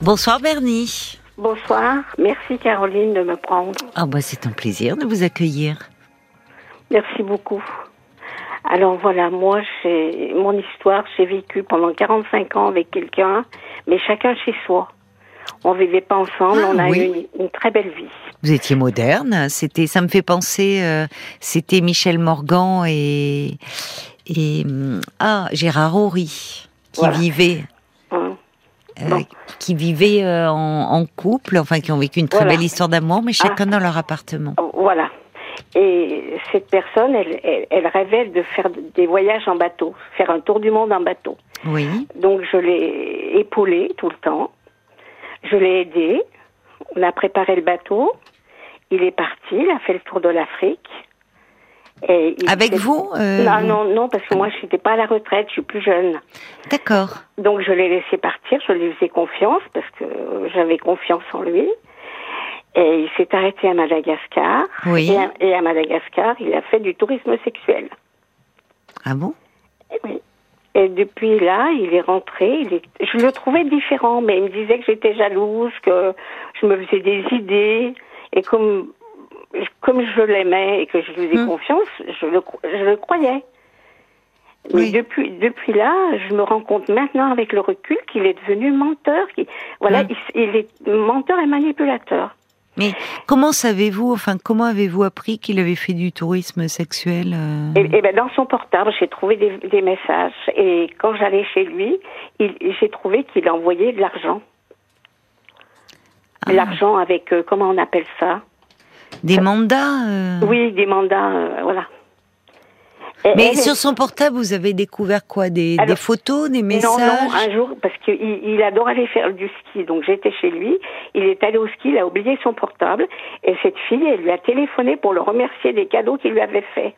Bonsoir Bernie. Bonsoir, merci Caroline de me prendre. Ah bah c'est un plaisir de vous accueillir. Merci beaucoup. Alors voilà, moi, j'ai mon histoire, j'ai vécu pendant 45 ans avec quelqu'un, mais chacun chez soi. On vivait pas ensemble, Ah, on a oui. eu une, une très belle vie. Vous étiez moderne. C'était, ça me fait penser, euh, c'était Michel Morgan et et hum, ah Gérard Horry qui Voilà. vivaient. Euh, qui vivaient euh, en, en couple, enfin qui ont vécu une très Voilà. belle histoire d'amour, mais chacun dans leur appartement. Voilà. Et cette personne, elle, elle, elle rêvait de faire des voyages en bateau, faire un tour du monde en bateau. Oui. Donc je l'ai épaulé tout le temps. Je l'ai aidé. On a préparé le bateau. Il est parti. Il a fait le tour de l'Afrique. Et il Avec vous euh, Non, non, non, parce que moi, je n'étais pas à la retraite. Je suis plus jeune. D'accord. Donc je l'ai laissé partir. Je lui faisais confiance parce que j'avais confiance en lui. Et il s'est arrêté à Madagascar. Oui. Et à, et à Madagascar, il a fait du tourisme sexuel. Ah bon? Et oui. Et depuis là, il est rentré. Il est... Je le trouvais différent, mais il me disait que j'étais jalouse, que je me faisais des idées. Et comme, comme je l'aimais et que je lui faisais Hmm. confiance, je le, cro- je le croyais. Mais Oui. depuis, depuis là, je me rends compte maintenant avec le recul qu'il est devenu menteur. Voilà, Hmm. il, il est menteur et manipulateur. Mais comment savez-vous, enfin comment avez-vous appris qu'il avait fait du tourisme sexuel euh? Et, et ben dans son portable, j'ai trouvé des, des messages. Et quand j'allais chez lui, j'ai trouvé qu'il envoyait de l'argent. Ah. L'argent avec, euh, comment on appelle ça? Des mandats euh Oui, des mandats, euh, voilà. Et Mais elle- sur son portable, vous avez découvert quoi? Des, Alors, des photos, des messages Non, non, un jour, parce qu'il il adore aller faire du ski. Donc j'étais chez lui, il est allé au ski, il a oublié son portable. Et cette fille, elle lui a téléphoné pour le remercier des cadeaux qu'il lui avait faits.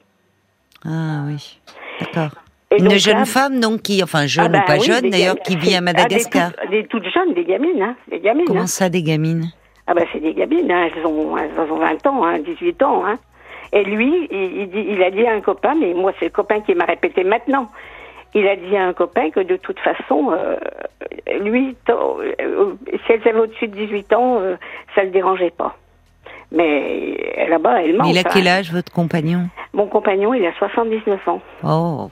Ah oui, d'accord. Une donc jeune là- femme, donc, qui, enfin jeune Ah ou pas oui, jeune d'ailleurs, qui vit à Ah, Madagascar. des, toutes, des toutes jeunes, des gamines, hein, des gamines. Comment hein. ça, des gamines? Ah ben c'est des gamines, hein, elles, ont, elles ont 20 ans, hein, 18 ans. Hein. Et lui, il, il dit, il a dit à un copain, mais moi c'est le copain qui m'a répété maintenant, il a dit à un copain que de toute façon, euh, lui, euh, si elles avaient au-dessus de 18 ans, euh, ça le dérangeait pas. Mais là-bas, elle ment. Il a quel âge, votre compagnon? Mon compagnon, il a 79 ans. Oh,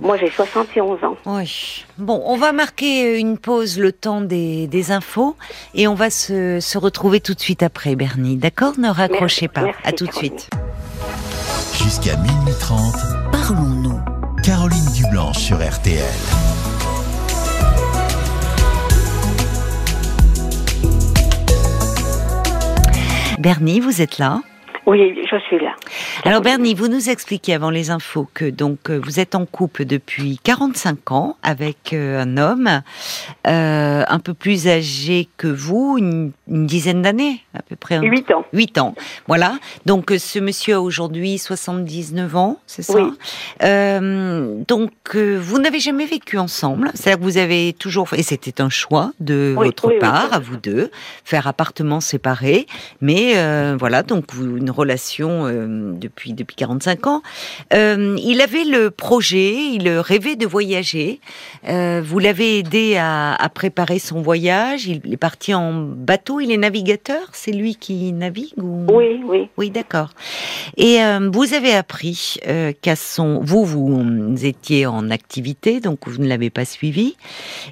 Moi, j'ai 71 ans. oui. Bon, on va marquer une pause, le temps des, des infos, et on va se, se retrouver tout de suite après, Bernie. D'accord? Ne raccrochez Merci, pas. merci, à tout de suite. Jusqu'à minuit 30, Parlons-nous. Caroline Dublanche sur RTL. Bernie, vous êtes là? Oui, je suis là. Alors Bernie, vous nous expliquez avant les infos que donc euh, vous êtes en couple depuis 45 ans avec euh, un homme euh, un peu plus âgé que vous, une, une dizaine d'années à peu près. 8 ans. 8 ans. Voilà. Donc ce monsieur a aujourd'hui 79 ans, c'est ça? Oui. Euh, Donc vous n'avez jamais vécu ensemble, c'est-à-dire que vous avez toujours et c'était un choix de Oui, votre oui, part à vous deux, faire appartement séparé, mais euh, voilà donc vous, une relation euh, depuis depuis 45 ans. Euh, il avait le projet, il rêvait de voyager. Euh, vous l'avez aidé à, à préparer son voyage. Il est parti en bateau. Il est navigateur. C'est lui qui navigue ou? Oui, oui. oui, d'accord. Et euh, vous avez appris qu'à son, vous, vous étiez en activité, donc vous ne l'avez pas suivi.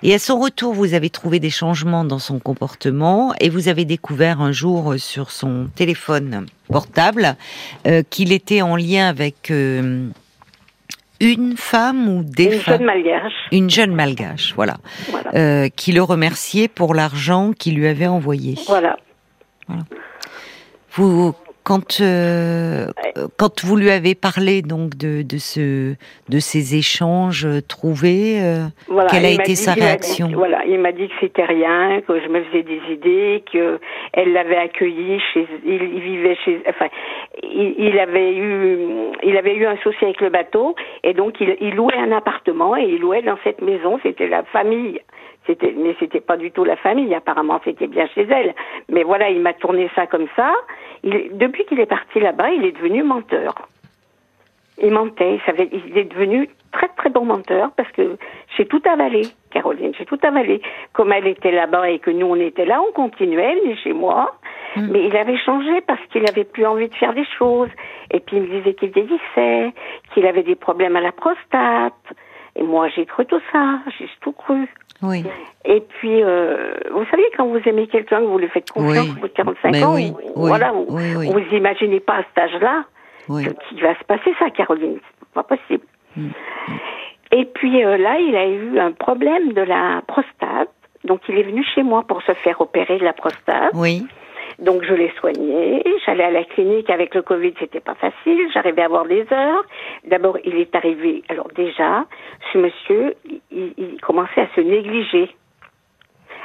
Et à son retour, vous avez trouvé des changements dans son comportement et vous avez découvert un jour sur son téléphone portable euh, qu'il était en lien avec euh, une femme ou des Une femmes, jeune malgache. une jeune malgache, voilà, Voilà. euh, qui le remerciait pour l'argent qu'il lui avait envoyé. Voilà. Vous, quand, euh, quand vous lui avez parlé donc de, de ce, de ces échanges euh, trouvés, euh, Voilà, Quelle a été sa réaction? dit- Voilà, il m'a dit que c'était rien, que je me faisais des idées, que elle l'avait accueilli chez, il, il vivait chez, enfin, il, il avait eu, il avait eu un souci avec le bateau, et donc il, il louait un appartement et il louait dans cette maison. C'était la famille. C'était, mais c'était pas du tout la famille. Apparemment, c'était bien chez elle. Mais voilà, il m'a tourné ça comme ça. Il, depuis qu'il est parti là-bas, il est devenu menteur. Il mentait. Il, savait, il est devenu très très bon menteur parce que J'ai tout avalé, Caroline, j'ai tout avalé. Comme elle était là-bas et que nous on était là, on continuait, elle est chez moi. Hmm. Mais il avait changé parce qu'il avait plus envie de faire des choses. Et puis il me disait qu'il vieillissait, qu'il avait des problèmes à la prostate. Et moi j'ai cru tout ça, j'ai tout cru. Oui. Et puis, euh, vous savez, quand vous aimez quelqu'un, que vous lui faites confiance au bout de 45 Mais ans, oui, oui, voilà, vous, vous imaginez pas à cet âge-là qu'il va se passer ça, Caroline. C'est pas possible. Mm. Et puis euh, là, il a eu un problème de la prostate. Donc, il est venu chez moi pour se faire opérer de la prostate. Oui. Donc, je l'ai soigné. J'allais à la clinique avec le Covid, c'était pas facile. J'arrivais à avoir des heures. D'abord, il est arrivé. Alors, déjà, ce monsieur, il, commençait à se négliger,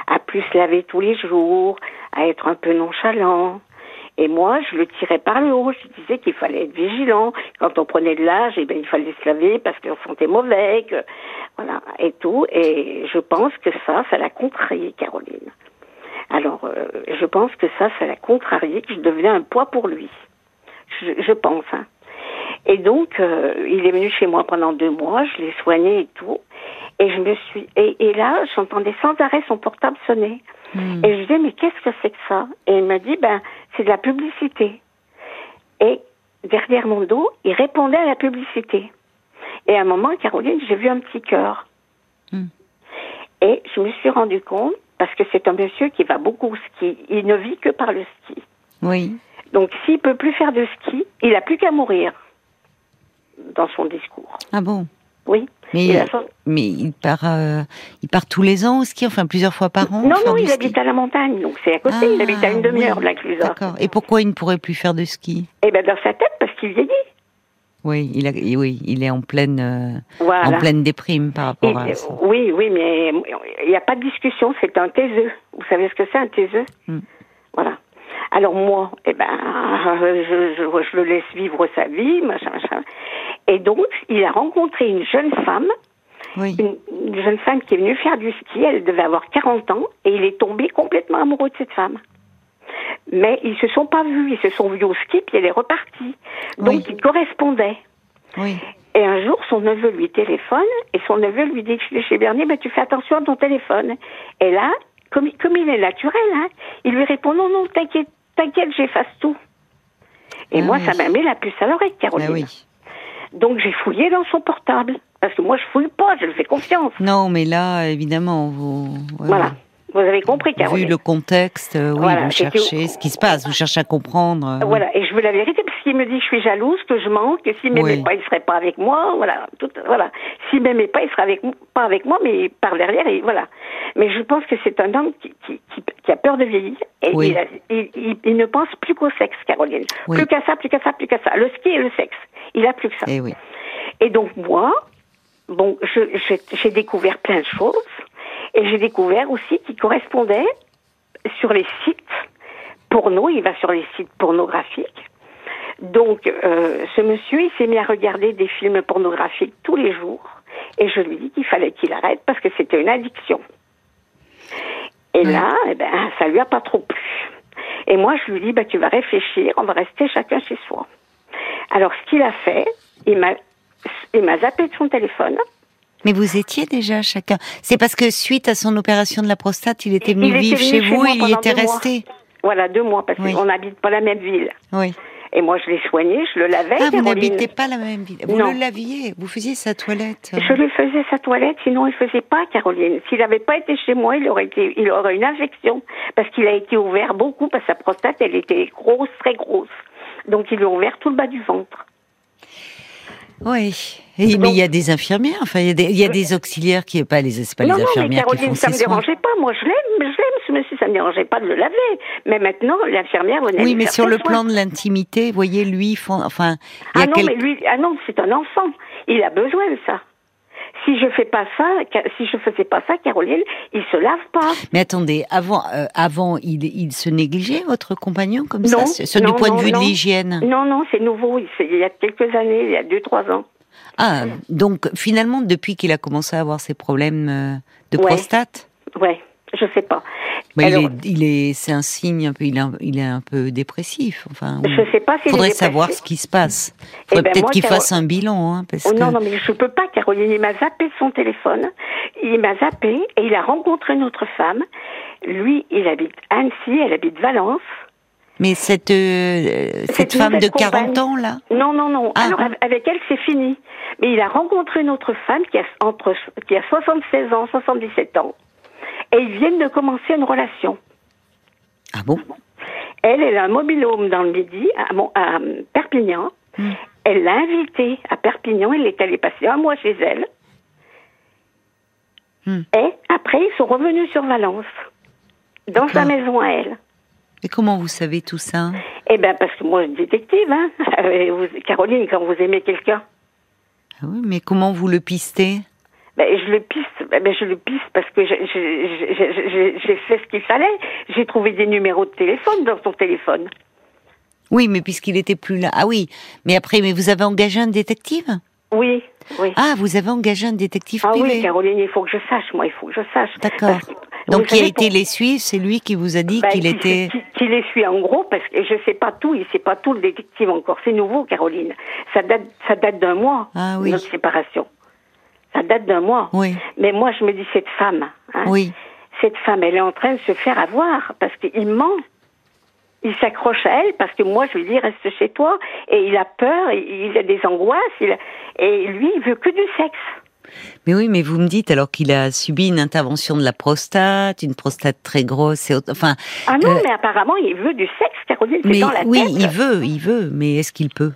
à plus se laver tous les jours, à être un peu nonchalant. Et moi, je le tirais par le haut. Je disais qu'il fallait être vigilant. Quand on prenait de l'âge, eh ben, il fallait se laver parce qu'on sentait mauvais, voilà, et tout. Et je pense que ça, ça l'a contrarié, Caroline. Alors, euh, je pense que ça, ça l'a contrarié, que je devenais un poids pour lui. Je, je pense. Hein. Et donc, euh, il est venu chez moi pendant deux mois, je l'ai soigné et tout. Et je me suis. Et, et là, j'entendais sans arrêt son portable sonner. Hmm. Et je disais, mais qu'est-ce que c'est que ça? Et il m'a dit, ben, c'est de la publicité. Et derrière mon dos, il répondait à la publicité. Et à un moment, Caroline, j'ai vu un petit cœur. Hmm. Et je me suis rendu compte, parce que c'est un monsieur qui va beaucoup au ski, il ne vit que par le ski. Oui. Donc s'il peut plus faire de ski, il n'a plus qu'à mourir dans son discours. Ah bon? Oui. Mais, Il a son- mais il part, euh, il part tous les ans au ski, enfin plusieurs fois par an. Non, non, il ski habite à la montagne, donc c'est à côté. il Ah, habite à une demi-heure oui. de la. D'accord. Et pourquoi il ne pourrait plus faire de ski? Eh bien, dans sa tête, parce qu'il vieillit. Oui, il a, oui, il est en pleine, euh, Voilà. en pleine déprime par rapport à ça. oui, oui, mais il n'y a pas de discussion, c'est un taiseux. Vous savez ce que c'est un taiseux Hmm. Voilà. Alors moi, eh ben, je, je, je le laisse vivre sa vie, machin, machin. Et donc, il a rencontré une jeune femme, Oui. une, une jeune femme qui est venue faire du ski, elle devait avoir 40 ans, et il est tombé complètement amoureux de cette femme. Mais ils se sont pas vus, ils se sont vus au ski, puis elle est repartie. Donc, Oui. ils correspondaient. Oui. Et un jour, son neveu lui téléphone et son neveu lui dit chez Bernier, ben, tu fais attention à ton téléphone. Et là, comme, il- comme il est naturel, hein, il lui répond non, non, t'inquiète, t'inquiète, j'efface tout. Et Ah moi, oui. ça m'a mis la puce à l'oreille, Caroline. Ah oui. Donc j'ai fouillé dans son portable. Parce que moi, je fouille pas, je lui fais confiance. Non, mais là, évidemment, vous. Voilà. Vous avez compris, Vu Caroline. le contexte, euh, oui, Voilà, vous cherchez ce qui se passe, vous cherchez à comprendre. euh. Voilà, et je veux la vérité, parce qu'il me dit que je suis jalouse, que je manque, que s'il m'aimait Oui. pas, il serait pas avec moi, voilà, tout, voilà. S'il m'aimait pas, il serait avec, pas avec moi, mais par derrière, et voilà. Mais je pense que c'est un homme qui, qui, qui, qui a peur de vieillir, et Oui. il, a- il, il- il ne pense plus qu'au sexe, Caroline. Oui. Plus qu'à ça, plus qu'à ça, plus qu'à ça. Le ski et le sexe. Il a plus que ça. Eh oui. Et donc moi, bon, j'ai découvert plein de choses et j'ai découvert aussi qu'il correspondait sur les sites porno, il va sur les sites pornographiques. Donc euh, ce monsieur, il s'est mis à regarder des films pornographiques tous les jours et je lui dis qu'il fallait qu'il arrête parce que c'était une addiction. Et là, eh ben, ça lui a pas trop plu. Et moi, je lui dis, bah, tu vas réfléchir, on va rester chacun chez soi. Alors, ce qu'il a fait, il m'a, il m'a zappé de son téléphone. Mais vous étiez déjà chacun. C'est parce que suite à son opération de la prostate, il était Il venu était vivre venu chez vous et il était deux mois. resté. Voilà, deux mois, parce Oui. qu'on n'habite pas la même ville. Oui. Et moi, je l'ai soigné, je le lavais. Ah, vous n'habitez pas la même ville. Vous Non. le laviez, vous faisiez sa toilette. Je lui faisais sa toilette, sinon il faisait pas, Caroline. S'il n'avait pas été chez moi, il aurait été, il aurait une infection. Parce qu'il a été ouvert beaucoup, parce que sa prostate, elle était grosse, très grosse. Donc, ils lui ont ouvert tout le bas du ventre. Oui. Et- mais il y a des infirmières, enfin, il y a des, il y a des auxiliaires qui, pas les, pas non, les non, mais infirmières qui Caroline, font ça me dérangeait pas. Moi, je l'aime, je l'aime, ce monsieur, ça me dérangeait pas de le laver. Mais maintenant, l'infirmière venait Oui, mais sur le soins. plan de l'intimité, vous voyez, lui, font, enfin, il y a Ah non, quel- mais lui, ah non, c'est un enfant. Il a besoin de ça. Si je fais pas ça, si je faisais pas ça, Caroline, il se lave pas. Mais attendez, avant, euh, avant, il, il se négligeait votre compagnon comme ça, Non, ce- ce du non, point non, de vue non. de l'hygiène? Non, non, c'est nouveau. Il, y a quelques années, il y a deux, trois ans. Ah, donc finalement, depuis qu'il a commencé à avoir ces problèmes euh, de Ouais. prostate, Ouais. Je sais pas. Mais Alors- il est, il est, c'est un signe un peu, il est un, il est un peu dépressif. Enfin, Je sais pas faudrait savoir ce qui se passe. Eh Faudrait ben, peut-être qu'il Caro- fasse un bilan, hein, parce Oh que. non, non, mais je peux pas, Caroline. Il m'a zappé son téléphone. Il m'a zappé et il a rencontré une autre femme. Lui, il habite Annecy, elle habite Valence. Mais cette, euh, cette, Cette femme de nouvelle 40 compagne. ans là? Non, non, non. Ah. Alors, av- avec elle, c'est fini. Mais il a rencontré une autre femme qui a, entre, qui a 76 ans, 77 ans. Et ils viennent de commencer une relation. Ah bon? Elle, elle a un mobile-home dans le Midi, à, Perpignan. Hmm. Elle l'a invitée à Perpignan. Elle est allée passer un mois chez elle. Hmm. Et après, ils sont revenus sur Valence, dans sa maison à elle. Et comment vous savez tout ça? Eh ben, parce que moi, je suis détective, hein. Vous- Caroline, quand vous aimez quelqu'un, ah oui, Mais comment vous le pistez? Ben, je le piste, ben, je le piste parce que j'ai fait ce qu'il fallait. J'ai trouvé des numéros de téléphone dans son téléphone. Oui, mais puisqu'il était plus là. Ah oui, mais après, mais vous avez engagé un détective? Oui, oui. Ah, vous avez engagé un détective Ah privé. oui, Caroline, il faut que je sache, moi, il faut que je sache. D'accord. Donc, qui a été pour- les suivre C'est lui qui vous a dit bah, qu'il qui- était. Qui, qui les suit en gros, parce que je sais pas tout, il sait pas tout, le détective encore. C'est nouveau, Caroline. Ça date, ça date d'un mois, Ah oui. notre séparation. Date d'un mois. Oui, Mais moi, je me dis, cette femme, hein, oui. cette femme, elle est en train de se faire avoir, parce qu'il ment. Il s'accroche à elle, parce que moi, je lui dis, reste chez toi. Et il a peur, il a des angoisses, il et lui, il veut que du sexe. Mais oui, mais vous me dites alors qu'il a subi une intervention de la prostate, une prostate très grosse et autre- enfin. Ah non, Euh, mais apparemment, il veut du sexe, Caroline, Mais dans la oui, tête. il veut, il veut, mais est-ce qu'il peut?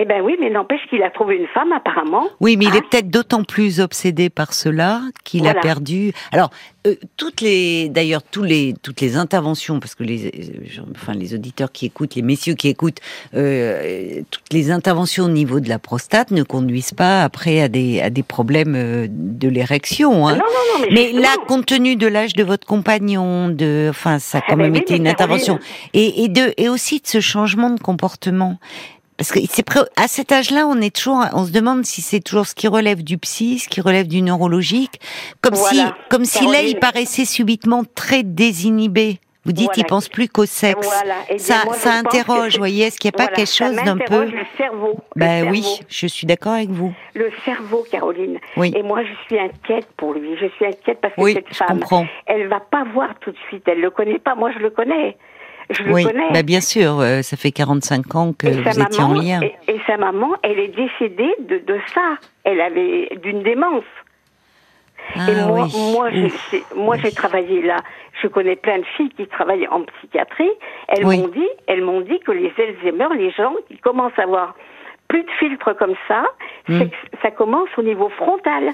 Eh ben oui, mais n'empêche qu'il a trouvé une femme, apparemment. Oui, mais il Ah. est peut-être d'autant plus obsédé par cela qu'il a perdu. Alors, euh, toutes les, d'ailleurs, tous les, toutes les interventions, parce que les, euh, enfin, les auditeurs qui écoutent, les messieurs qui écoutent, euh, toutes les interventions au niveau de la prostate ne conduisent pas après à des, à des problèmes euh, de l'érection. Hein. Non, non, non, mais, Mais là, compte tenu de l'âge de votre compagnon, de, enfin, ça a Ah quand ben même oui, été une intervention, et, et de, et aussi de ce changement de comportement. Parce que c'est à cet âge-là, on est toujours, on se demande si c'est toujours ce qui relève du psy, ce qui relève du neurologique, comme si, comme si là, il paraissait subitement très désinhibé. Vous dites, Voilà. il pense plus qu'au sexe. Voilà. Eh ça, moi, ça interroge, c'est- voyez, est-ce qu'il n'y a pas quelque chose d'un peu, le cerveau. ben oui, cerveau. je suis d'accord avec vous. Le cerveau, Caroline. Oui. Et moi, je suis inquiète pour lui. Je suis inquiète parce que Oui, cette femme, comprends. elle va pas voir tout de suite. Elle le connaît pas. Moi, je le connais. Je le oui, connais. bah bien sûr, euh, ça fait 45 ans que vous sa étiez en maman, lien. Et, et sa maman, elle est décédée de, de ça. Elle avait d'une démence. Ah et moi, oui. moi, j'ai- travaillé là. Je connais plein de filles qui travaillent en psychiatrie. Elles Oui. m'ont dit, elles m'ont dit que les Alzheimer, les gens qui commencent à avoir plus de filtres comme ça, Hmm. c'est que ça commence au niveau frontal.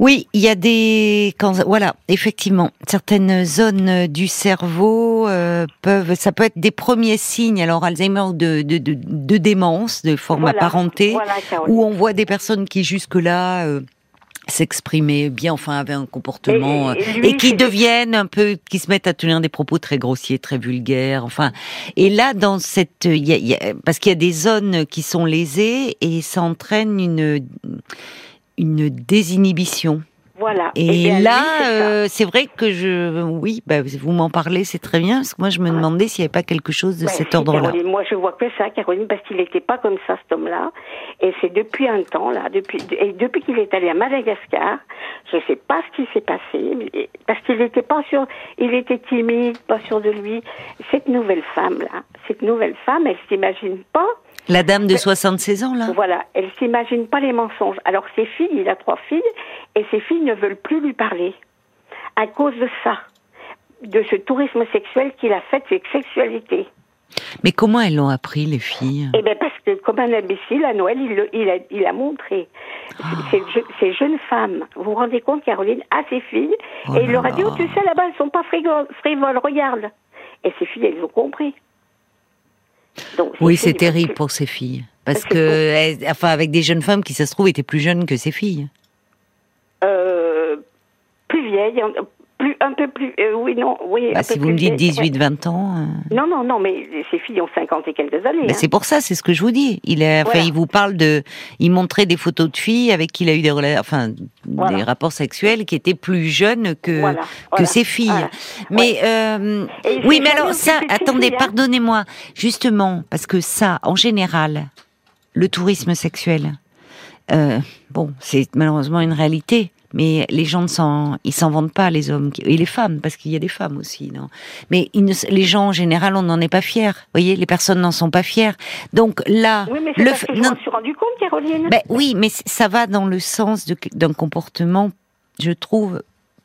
Oui, il y a des quand voilà, effectivement, certaines zones du cerveau euh, peuvent ça peut être des premiers signes alors Alzheimer de de, de, de démence de forme Voilà. apparentée Voilà, où on voit des personnes qui jusque-là euh, s'exprimaient bien, enfin avaient un comportement Et- et euh, lui, et qui deviennent un peu, qui se mettent à tenir des propos très grossiers, très vulgaires. Enfin, et là dans cette, y a- y a- parce qu'il y a des zones qui sont lésées et ça entraîne une une désinhibition. Voilà. Et, lui, là, euh, c'est vrai que je, oui, bah, vous m'en parlez, c'est très bien, parce que moi je me demandais s'il n'y avait pas quelque chose de Ouais, cet si, ordre-là. Moi, je vois que ça, Caroline, parce qu'il n'était pas comme ça, cet homme-là. Et c'est depuis un temps, là, depuis, et depuis qu'il est allé à Madagascar, je ne sais pas ce qui s'est passé, parce qu'il n'était pas sûr, il était timide, pas sûr de lui. Cette nouvelle femme-là, cette nouvelle femme, elle s'imagine pas, La dame de 76 ans, là voilà, elle s'imagine pas les mensonges. Alors ses filles, il a trois filles, et ses filles ne veulent plus lui parler. À cause de ça. De ce tourisme sexuel qu'il a fait, cette sexualité. Mais comment elles l'ont appris, les filles? Eh bien, parce que comme un imbécile, à Noël, il, le- il, a, il a montré ces, je- ces jeunes femmes. Vous vous rendez compte, Caroline, à ses filles, Oh et il leur a dit, oh, tu sais, là-bas, elles sont pas frivoles, regarde. Et ces filles, elles ont compris. Donc, Oui, c'est terrible pour ces filles. Parce Parce que, elles- enfin, avec des jeunes femmes qui, ça se trouve, étaient plus jeunes que ces filles. euh, plus vieilles, plus, un peu plus, euh, oui, non, oui. Bah, si vous me dites vieilles, 18-20 ans. euh. Non, non, non, mais ces filles ont 50 et quelques années. bah, hein. c'est pour ça, c'est ce que je vous dis. Il, a, enfin, Voilà. il vous parle de. Il montrait des photos de filles avec qui il a eu des. Enfin, des rapports sexuels qui étaient plus jeunes que que ses filles. Mais euh, oui, mais alors ça, attendez, hein. pardonnez-moi, justement, parce que ça, en général, le tourisme sexuel, euh, bon, c'est malheureusement une réalité mais les gens ne s'en, ils s'en vendent pas, les hommes et les femmes, parce qu'il y a des femmes aussi, non. Mais les gens en général, on n'en est pas fiers. Vous voyez, les personnes n'en sont pas fières. Donc là, oui, mais le, parce que je suis rendu compte, Caroline. Ben, oui, mais ça va dans le sens d'un comportement, je trouve,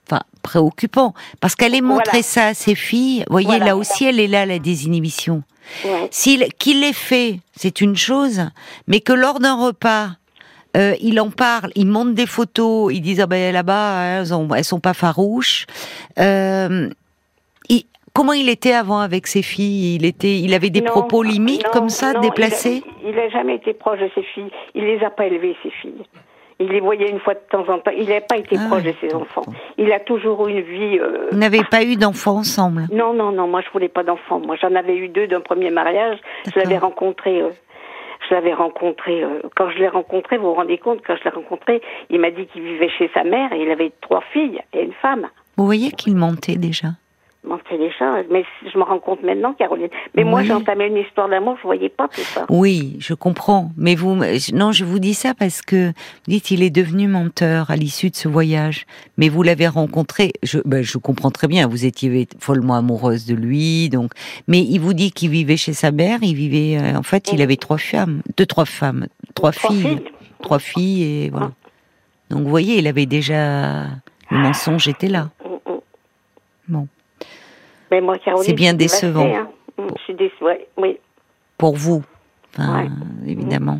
enfin préoccupant, parce qu'elle est montré ça à ses filles. Vous voyez, là aussi, elle est là la désinhibition. Ouais. S'il qu'il l'ait fait, c'est une chose, mais que lors d'un repas, euh, il en parle, il montre des photos, il dit ah ben là-bas elles, ont, elles sont pas farouches. Euh, comment il était avant avec ses filles? Il était, il avait des propos limites comme ça, déplacés? Il n'a jamais été proche de ses filles. Il les a pas élevées ses filles. Il les voyait une fois de temps en temps. Il n'a pas été ah proche de ses enfants. Il a toujours eu une vie. Euh... Vous n'avez pas eu d'enfants ensemble? Non, non, non. Moi, je voulais pas d'enfants. Moi, j'en avais eu deux d'un premier mariage. Je l'avais rencontré euh, je l'avais rencontré, euh, quand je l'ai rencontré, vous vous rendez compte, quand je l'ai rencontré, il m'a dit qu'il vivait chez sa mère et il avait trois filles et une femme. Vous voyez qu'il mentait déjà mentait déjà, mais je me rends compte maintenant, Caroline. Mais moi, j'ai entamé une histoire d'amour, je voyais pas tout ça. Oui, je comprends. Mais vous, non, je vous dis ça parce que vous dites il est devenu menteur à l'issue de ce voyage. Mais vous l'avez rencontré. Je, ben, je comprends très bien. Vous étiez follement amoureuse de lui, donc. Mais il vous dit qu'il vivait chez sa mère. Il vivait, euh, en fait, il avait trois femmes, deux, trois femmes, trois, filles, trois filles et voilà. Donc vous voyez, il avait déjà le mensonge était là. Mm, mm. C'est bien décevant. Hein. Mm, je suis déçue, oui. Pour vous, évidemment.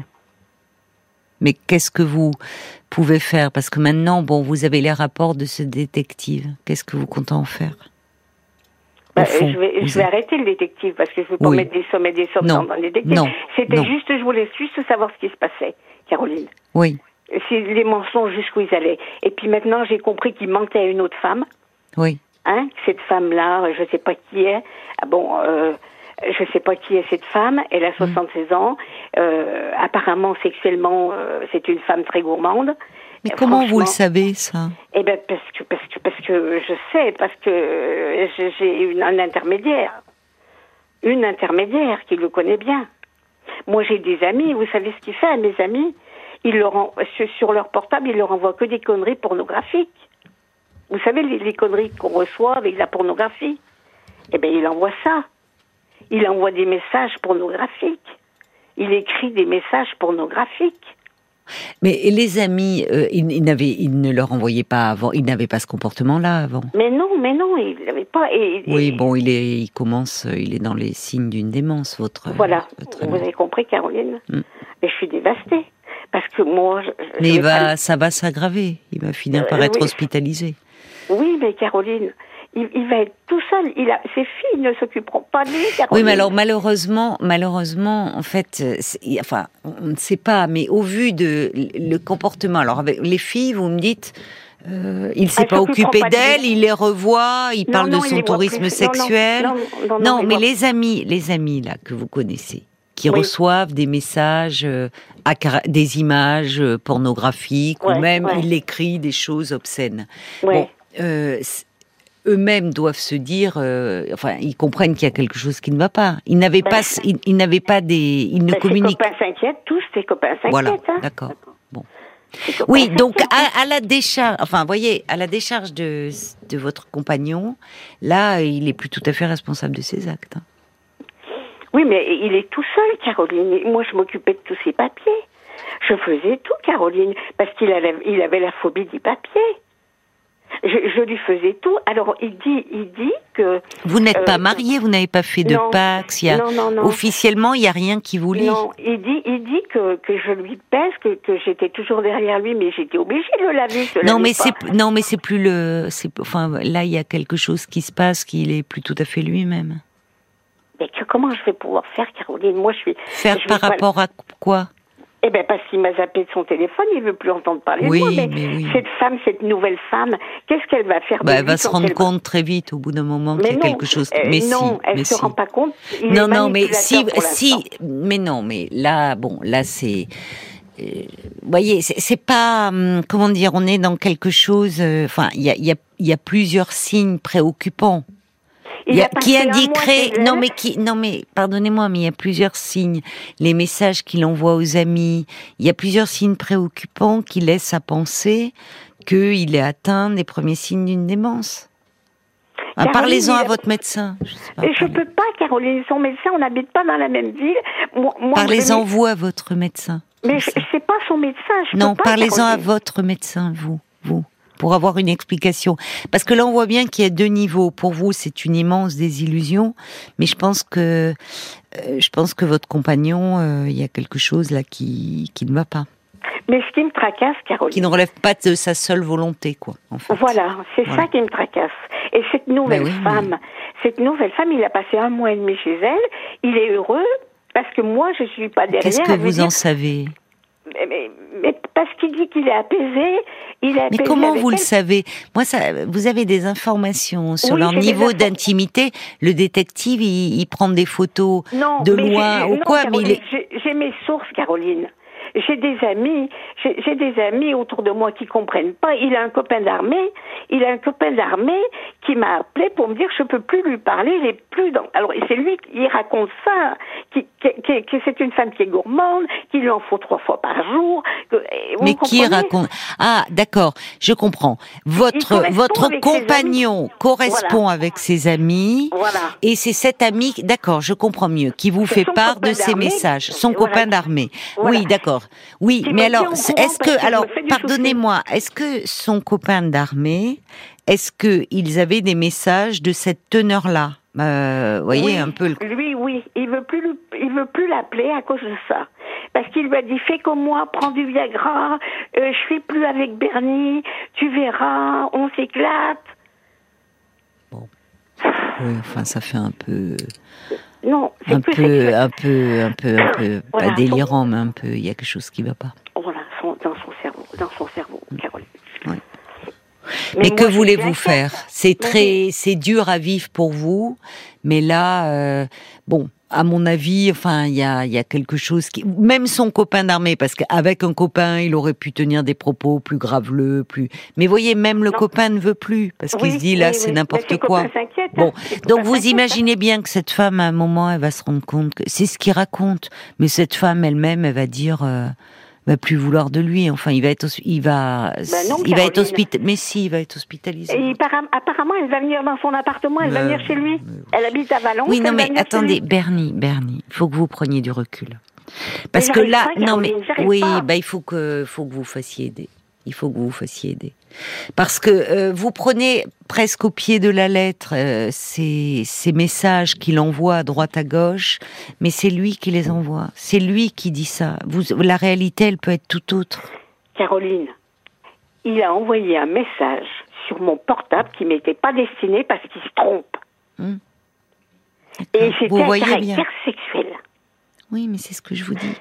Mais qu'est-ce que vous pouvez faire? Parce que maintenant, bon, vous avez les rapports de ce détective. Qu'est-ce que vous comptez en faire? Bah, je, vais, je vais, arrêter le détective parce que je ne veux pas mettre des sommes et des sommes dans le détective. C'était juste, je voulais juste savoir ce qui se passait, Caroline. Oui. Les mensonges jusqu'où ils allaient. Et puis maintenant, j'ai compris qu'il mentait à une autre femme. Oui. Hein, cette femme-là, je ne sais pas qui est. Ah bon, euh, je ne sais pas qui est cette femme. Elle a 76 mm. ans. Euh, apparemment, sexuellement, euh, c'est une femme très gourmande. Mais comment vous le savez ça Eh ben parce que parce que parce que je sais parce que j'ai un intermédiaire, une intermédiaire qui le connaît bien. Moi, j'ai des amis. Vous savez ce qu'il fait à mes amis Il leur sur leur portable, il leur envoie que des conneries pornographiques. Vous savez, les, conneries qu'on reçoit avec la pornographie Eh bien, il envoie ça. Il envoie des messages pornographiques. Il écrit des messages pornographiques. Mais les amis, euh, ils, ne leur envoyaient pas avant, ils n'avaient pas ce comportement-là avant. Mais non, mais non, ils n'avaient pas. oui, bon, il est, il commence, il est dans les signes d'une démence, votre. Voilà, vous avez compris, Caroline. Mm. Mais je suis dévastée parce que moi. Je, mais va, ça va s'aggraver. Il va finir par euh, être hospitalisé. Oui, mais Caroline, il, va être tout seul. Il a, ses filles ne s'occuperont pas de lui. Caroline. Oui, mais alors malheureusement, malheureusement, en fait, enfin, on ne sait pas, mais au vu de le comportement, alors avec les filles, vous me dites. Euh, il s'est pas occupé d'elles, il les revoit, il parle de son tourisme sexuel. Non, mais les amis, les amis là que vous connaissez, qui reçoivent des messages, euh, des images euh, pornographiques, ou même il écrit des choses obscènes. Bon, euh, eux-mêmes doivent se dire, euh, enfin, ils comprennent qu'il y a quelque chose qui ne va pas. Ils n'avaient ben, pas, ils, n'avaient pas des, ils ne ben, communiquent. Ses copains s'inquiètent, tous ses copains s'inquiètent. Voilà, hein. d'accord. Bon. Oui, donc à, la décharge, enfin, voyez, à la décharge de, de votre compagnon, là, il est plus tout à fait responsable de ses actes. Hein. Oui, mais il est tout seul, Caroline. Moi, je m'occupais de tous ses papiers. Je faisais tout, Caroline, parce qu'il avait, il avait la phobie du papier. Je, lui faisais tout. Alors il dit, il dit que vous n'êtes pas euh, marié, vous n'avez pas fait de pax. non, non, non. Officiellement, il y a rien qui vous lie. Non, il dit, il dit que, que je lui pèse, que, que j'étais toujours derrière lui, mais j'étais obligée de le laver. non, mais c'est non, mais c'est plus le, enfin là il y a quelque chose qui se passe, qu'il est plus tout à fait lui-même. Mais que, comment je vais pouvoir faire, Caroline? Moi, je suis. Faire par rapport à quoi? Eh bien, parce qu'il m'a zappé de son téléphone, il veut plus entendre parler de moi. Mais, cette femme, cette nouvelle femme, qu'est-ce qu'elle va faire bah, Elle va se rendre compte très vite, au bout d'un moment, qu'il y a quelque chose. Euh, mais non, elle se rend pas compte. non, non, mais si, si, mais non, mais là, bon, là, c'est vous voyez, c'est pas hum, comment dire, on est dans quelque chose. euh, Enfin, il y a, y, a, il y a plusieurs signes préoccupants. Il Il y a- qui indiquerait non mais qui non mais pardonnez-moi mais il y a plusieurs signes les messages qu'il envoie aux amis il y a plusieurs signes préoccupants qui laissent à penser qu'il est atteint des premiers signes d'une démence. Ah, Caroline, Parlez-en à votre médecin. Je parlez- peux pas, Caroline, son médecin, on n'habite pas dans la même ville. Moi, Parlez-en vous à votre médecin. Mais c'est pas son médecin. Je Non, parlez-en à votre médecin, vous, vous, pour avoir une explication. Parce que là, on voit bien qu'il y a deux niveaux. Pour vous, c'est une immense désillusion, mais je pense que, euh, je pense que votre compagnon, euh, il y a quelque chose là qui, qui ne va pas, Mais ce qui me tracasse, Caroline. qui ne relève pas de sa seule volonté, quoi. En fait. Voilà, c'est Voilà. ça qui me tracasse. Et cette nouvelle oui, femme, cette nouvelle femme, il a passé un mois et demi chez elle. Il est heureux parce que moi, je suis pas derrière. Qu'est-ce que vous dire- en savez? Mais, parce qu'il dit qu'il est apaisé, il est apaisé. Mais comment vous le savez? Moi, ça, vous avez des informations sur Oui, leur niveau d'intimité. Le détective, il, il prend des photos Non, de loin ou non, quoi, mais il est... J'ai mes sources, Caroline. J'ai des amis, j'ai des amis autour de moi qui comprennent pas. Il a un copain d'armée, il a un copain d'armée qui m'a appelé pour me dire je peux plus lui parler, il est plus dans. Alors c'est lui qui raconte ça, qui, qui- qui- c'est une femme qui est gourmande, qu'il lui en faut trois fois par jour. que- Mais qui raconte? Ah, d'accord, je comprends. Votre votre compagnon correspond Voilà. avec ses amis. Voilà. Et c'est cet ami, d'accord, je comprends mieux, qui vous fait part de ses messages, son Voilà. copain d'armée. Oui, d'accord. Oui, mais alors, est-ce que, alors, pardonnez-moi, est-ce que son copain d'armée, est-ce que ils avaient des messages de cette teneur-là? Euh, voyez Oui, un peu le. Lui, oui, il veut plus, le- il veut plus l'appeler à cause de ça, parce qu'il lui a dit fais comme moi, prends du Viagra, euh, je suis plus avec Bernie, tu verras, on s'éclate. Oui, enfin, ça fait un peu, Non, c'est un peu, sexuel. un peu, un peu, un peu, Voilà. pas délirant, mais un peu. Il y a quelque chose qui va pas. Voilà, son- dans son cerveau, dans son cerveau, Caroline. Ouais. Mais, moi, que voulez-vous faire? C'est Mais très, c'est dur à vivre pour vous, mais là, euh, bon, à mon avis, enfin, il y a, y a quelque chose qui, même son copain d'armée, parce qu'avec un copain, il aurait pu tenir des propos plus graveleux, plus. Mais voyez, même le Non. copain ne veut plus, parce qu'il se dit là, oui, c'est oui. n'importe quoi. Bon, hein. Donc vous imaginez bien que cette femme, à un moment, elle va se rendre compte que c'est ce qu'il raconte, mais cette femme elle-même, elle va dire. euh, va plus vouloir de lui. Enfin, il va être, il va, Ben non, il va être hospitalisé. Mais si, il va être hospitalisé. Et appara- apparemment, elle va venir dans son appartement, elle va venir chez lui. Elle habite à Valence. Oui, non, mais attendez. Bernie, Bernie, il faut que vous preniez du recul. Parce Mais que là, pas, non, mais oui, bah, il faut que, faut que vous fassiez aider. Il faut que vous vous fassiez aider. Parce que euh, vous prenez presque au pied de la lettre euh, ces, ces messages qu'il envoie à droite à gauche, mais c'est lui qui les envoie. C'est lui qui dit ça. Vous, la réalité, elle peut être tout autre. Caroline, il a envoyé un message sur mon portable qui m'était pas destiné parce qu'il se trompe. Et c'était un caractère bien. sexuel. Oui, mais c'est ce que je vous dis.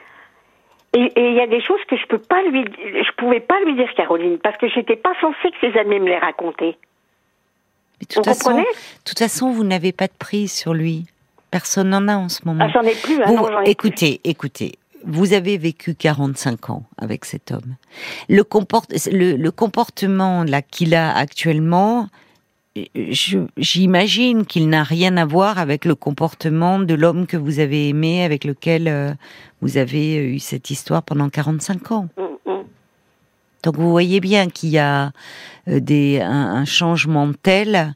Et il y a des choses que je peux pas lui, je pouvais pas lui dire, Caroline, parce que j'étais pas censée que ses amis me les racontaient. Mais de Vous toute façon, comprenez? de toute façon, vous n'avez pas de prise sur lui. Personne n'en a en ce moment. Ah, j'en ai plus. hein, Vous- non, plus. écoutez, écoutez. Vous avez vécu 45 ans avec cet homme. Le, le, le comportement là qu'il a actuellement, j'imagine qu'il n'a rien à voir avec le comportement de l'homme que vous avez aimé, avec lequel euh, vous avez eu cette histoire pendant 45 ans. Mm, mm. Donc vous voyez bien qu'il y a euh, des, un, un changement tel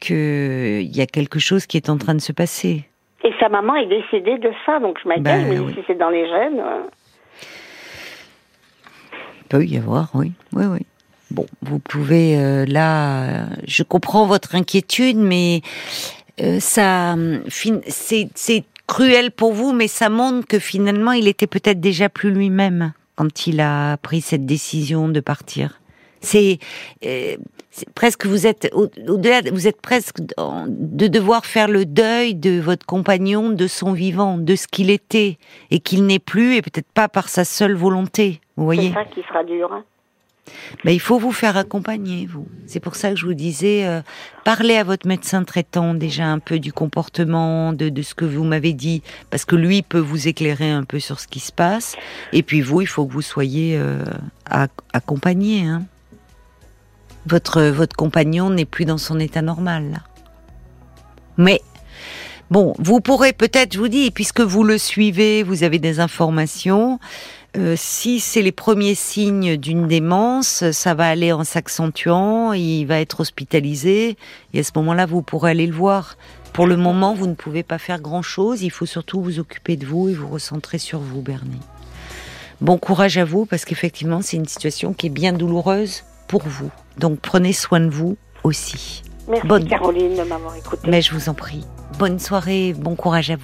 qu'il y a quelque chose qui est en train de se passer. Et sa maman est décédée de ça, donc je m'inquiète. Ben, oui. si c'est dans les gènes. euh, Il peut y avoir, oui, oui, oui. Bon, vous pouvez euh, là, je comprends votre inquiétude, mais euh, ça, hum, c'est cruel pour vous, mais ça montre que finalement, il était peut-être déjà plus lui-même quand il a pris cette décision de partir. C'est euh, presque vous êtes au- au-delà, de- vous êtes presque de devoir faire le deuil de votre compagnon, de son vivant, de ce qu'il était et qu'il n'est plus, et peut-être pas par sa seule volonté. Vous voyez C'est ça qui sera dur. hein. Mais il faut vous faire accompagner, vous. C'est pour ça que je vous disais, euh, parlez à votre médecin traitant déjà un peu du comportement, de, ce que vous m'avez dit, parce que lui peut vous éclairer un peu sur ce qui se passe. Et puis vous, il faut que vous soyez euh, ac- accompagné. Hein. Votre, votre compagnon n'est plus dans son état normal. Mais Bon, vous pourrez peut-être, je vous dis, puisque vous le suivez, vous avez des informations. Euh, si c'est les premiers signes d'une démence, ça va aller en s'accentuant, il va être hospitalisé, et à ce moment-là, vous pourrez aller le voir. Pour le moment, vous ne pouvez pas faire grand-chose, il faut surtout vous occuper de vous et vous recentrer sur vous, Bernie. Bon courage à vous, parce qu'effectivement, c'est une situation qui est bien douloureuse pour vous. Donc prenez soin de vous aussi. Merci Bonne- Caroline de m'avoir écoutée. Mais je vous en prie. Bonne soirée, bon courage à vous.